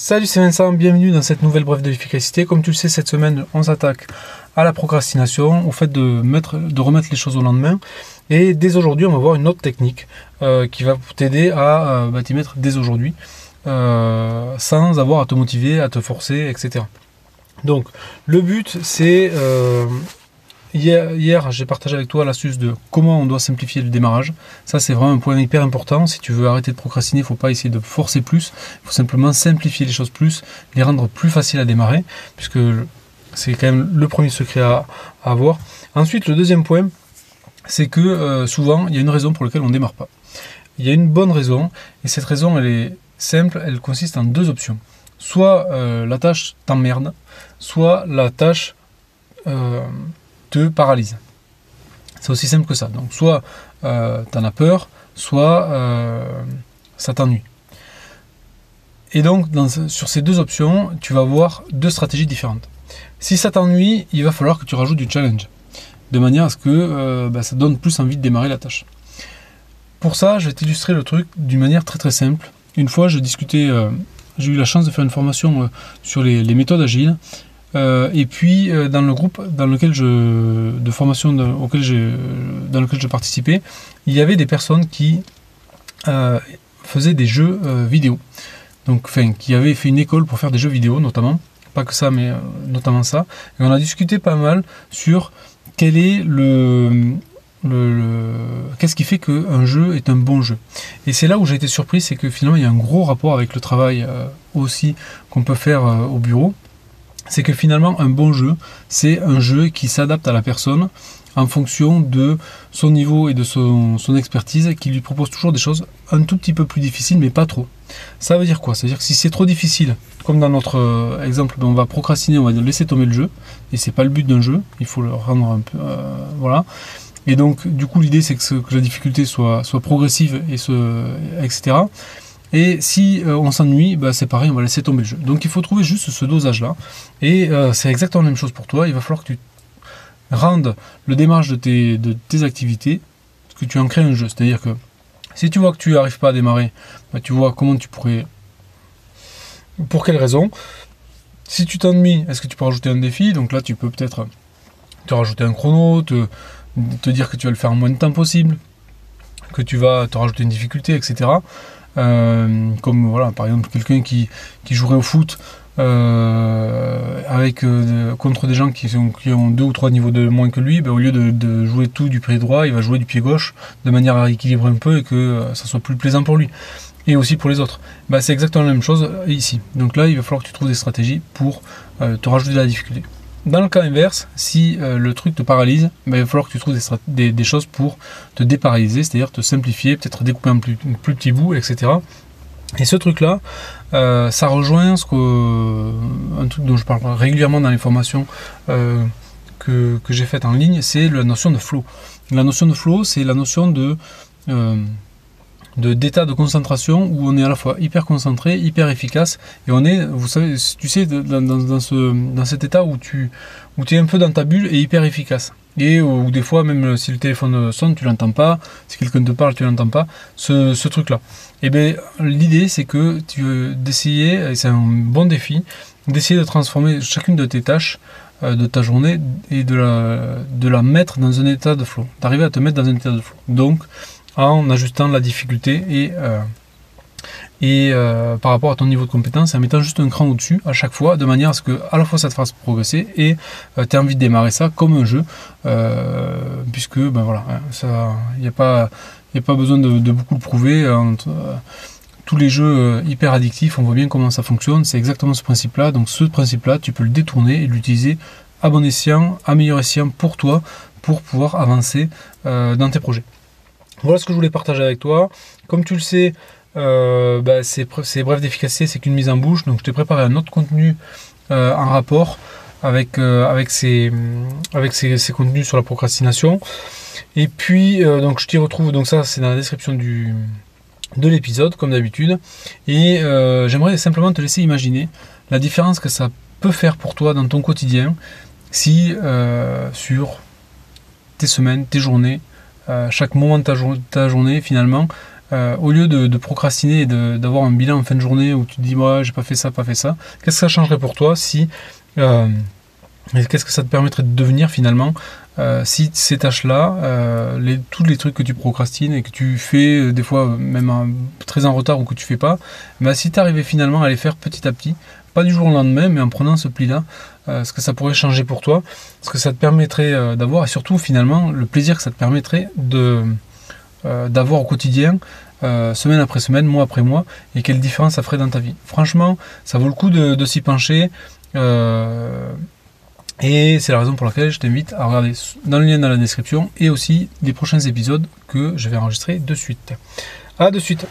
Salut, c'est Vincent, bienvenue dans cette nouvelle brève de l'efficacité. Comme tu le sais, cette semaine, on s'attaque à la procrastination, au fait de, mettre, de remettre les choses au lendemain. Et dès aujourd'hui, on va voir une autre technique euh, qui va t'aider à euh, bah, t'y mettre dès aujourd'hui, euh, sans avoir à te motiver, à te forcer, etc. Donc, le but, c'est Hier, j'ai partagé avec toi l'astuce de comment on doit simplifier le démarrage. Ça, c'est vraiment un point hyper important. Si tu veux arrêter de procrastiner, il ne faut pas essayer de forcer plus. Il faut simplement simplifier les choses plus, les rendre plus faciles à démarrer, puisque c'est quand même le premier secret à, avoir. Ensuite, le deuxième point, c'est que euh, souvent, il y a une raison pour laquelle on ne démarre pas. Il y a une bonne raison, et cette raison, elle est simple, elle consiste en deux options. Soit euh, la tâche t'emmerde, soit la tâche euh, te paralyse. C'est aussi simple que ça. Donc soit euh, tu en as peur, soit euh, ça t'ennuie. Et donc sur ces deux options, tu vas avoir deux stratégies différentes. Si ça t'ennuie, il va falloir que tu rajoutes du challenge, de manière à ce que euh, bah, ça donne plus envie de démarrer la tâche. Pour ça, je vais t'illustrer le truc d'une manière très très simple. Une fois, j'ai discuté, j'ai eu la chance de faire une formation sur les, les méthodes agiles euh, et puis euh, dans le groupe dans lequel je, de formation auquel dans lequel je participais, il y avait des personnes qui euh, faisaient des jeux vidéo. Donc, enfin, qui avaient fait une école pour faire des jeux vidéo notamment. Pas que ça, mais notamment ça. Et on a discuté pas mal sur quel est le, le, qu'est-ce qui fait qu'un jeu est un bon jeu. Et c'est là où j'ai été surpris, c'est que finalement il y a un gros rapport avec le travail aussi qu'on peut faire au bureau c'est que finalement un bon jeu, c'est un jeu qui s'adapte à la personne en fonction de son niveau et de son, expertise, qui lui propose toujours des choses un tout petit peu plus difficiles, mais pas trop. Ça veut dire quoi? Ça veut dire que si c'est trop difficile, comme dans notre euh, exemple, ben, on va procrastiner, on va laisser tomber le jeu, et c'est pas le but d'un jeu, il faut le rendre un peu... Euh, voilà. Et donc, du coup, l'idée, c'est que, la difficulté soit, soit progressive, et ce, etc. Et si euh, on s'ennuie, bah, c'est pareil, on va laisser tomber le jeu. Donc il faut trouver juste ce dosage-là. Et euh, c'est exactement la même chose pour toi. Il va falloir que tu rendes le démarrage de tes, de tes activités, que tu en crées un jeu. C'est-à-dire que si tu vois que tu n'arrives pas à démarrer, bah, tu vois comment tu pourrais... Pour quelle raison Si tu t'ennuies, est-ce que tu peux rajouter un défi? Donc là, tu peux peut-être te rajouter un chrono, te dire que tu vas le faire en moins de temps possible, que tu vas te rajouter une difficulté, etc. Euh, comme voilà, par exemple quelqu'un qui, qui jouerait au foot euh, avec euh, contre des gens qui, qui, ont deux ou trois niveaux de moins que lui, ben, au lieu de, jouer tout du pied droit, il va jouer du pied gauche de manière à équilibrer un peu et que ça soit plus plaisant pour lui et aussi pour les autres. Ben, c'est exactement la même chose ici. Donc là, il va falloir que tu trouves des stratégies pour te rajouter de la difficulté. Dans le cas inverse, si euh, le truc te paralyse, ben, il va falloir que tu trouves des, choses pour te déparalyser, c'est-à-dire te simplifier, peut-être découper en plus, plus petits bouts, etc. Et ce truc-là, euh, ça rejoint ce que, un truc dont je parle régulièrement dans les formations euh, que, que j'ai faites en ligne, c'est la notion de flow. La notion de flow, c'est la notion de d'état de, concentration où on est à la fois hyper concentré, hyper efficace, et on est, vous savez, tu sais, dans, ce, dans cet état où tu où es un peu dans ta bulle et hyper efficace. Et où des fois, même si le téléphone sonne, tu l'entends pas, si quelqu'un te parle, tu l'entends pas, ce, ce truc-là. Et eh bien, l'idée, c'est que tu d'essayer, et c'est un bon défi, d'essayer de transformer chacune de tes tâches euh, de ta journée et de la, de la mettre dans un état de flow, d'arriver à te mettre dans un état de flow. Donc, en ajustant la difficulté et, euh, euh, par rapport à ton niveau de compétence, en mettant juste un cran au-dessus à chaque fois, de manière à ce que à la fois ça te fasse progresser et euh, tu as envie de démarrer ça comme un jeu, puisque ben voilà, hein, il n'y a pas a pas besoin de, beaucoup le prouver. tous les jeux hyper addictifs, on voit bien comment ça fonctionne. C'est exactement ce principe-là. Donc ce principe-là, tu peux le détourner et l'utiliser à bon escient, à meilleur escient pour toi, pour pouvoir avancer dans tes projets. Voilà ce que je voulais partager avec toi. Comme tu le sais, euh, bah, c'est bref d'efficacité, c'est qu'une mise en bouche. Donc je t'ai préparé un autre contenu euh, en rapport avec, euh, ces, contenus sur la procrastination. Et puis je t'y retrouve, donc ça c'est dans la description de l'épisode comme d'habitude. Et j'aimerais simplement te laisser imaginer la différence que ça peut faire pour toi dans ton quotidien si sur tes semaines, tes journées, chaque moment de ta, journée finalement, au lieu de, procrastiner et d'avoir un bilan en fin de journée où tu te dis moi j'ai pas fait ça, pas fait ça, qu'est-ce que ça changerait pour toi si qu'est-ce que ça te permettrait de devenir finalement si ces tâches-là, tous les trucs que tu procrastines et que tu fais des fois même très en retard ou que tu fais pas, bah, si tu arrivais finalement à les faire petit à petit, pas du jour au lendemain, mais en prenant ce pli-là, euh, ce que ça pourrait changer pour toi, ce que ça te permettrait euh, d'avoir, et surtout finalement le plaisir que ça te permettrait de euh, d'avoir au quotidien, semaine après semaine, mois après mois, et quelle différence ça ferait dans ta vie? Franchement, ça vaut le coup de, s'y pencher. et c'est la raison pour laquelle je t'invite à regarder dans le lien dans la description et aussi les prochains épisodes que je vais enregistrer de suite. A de suite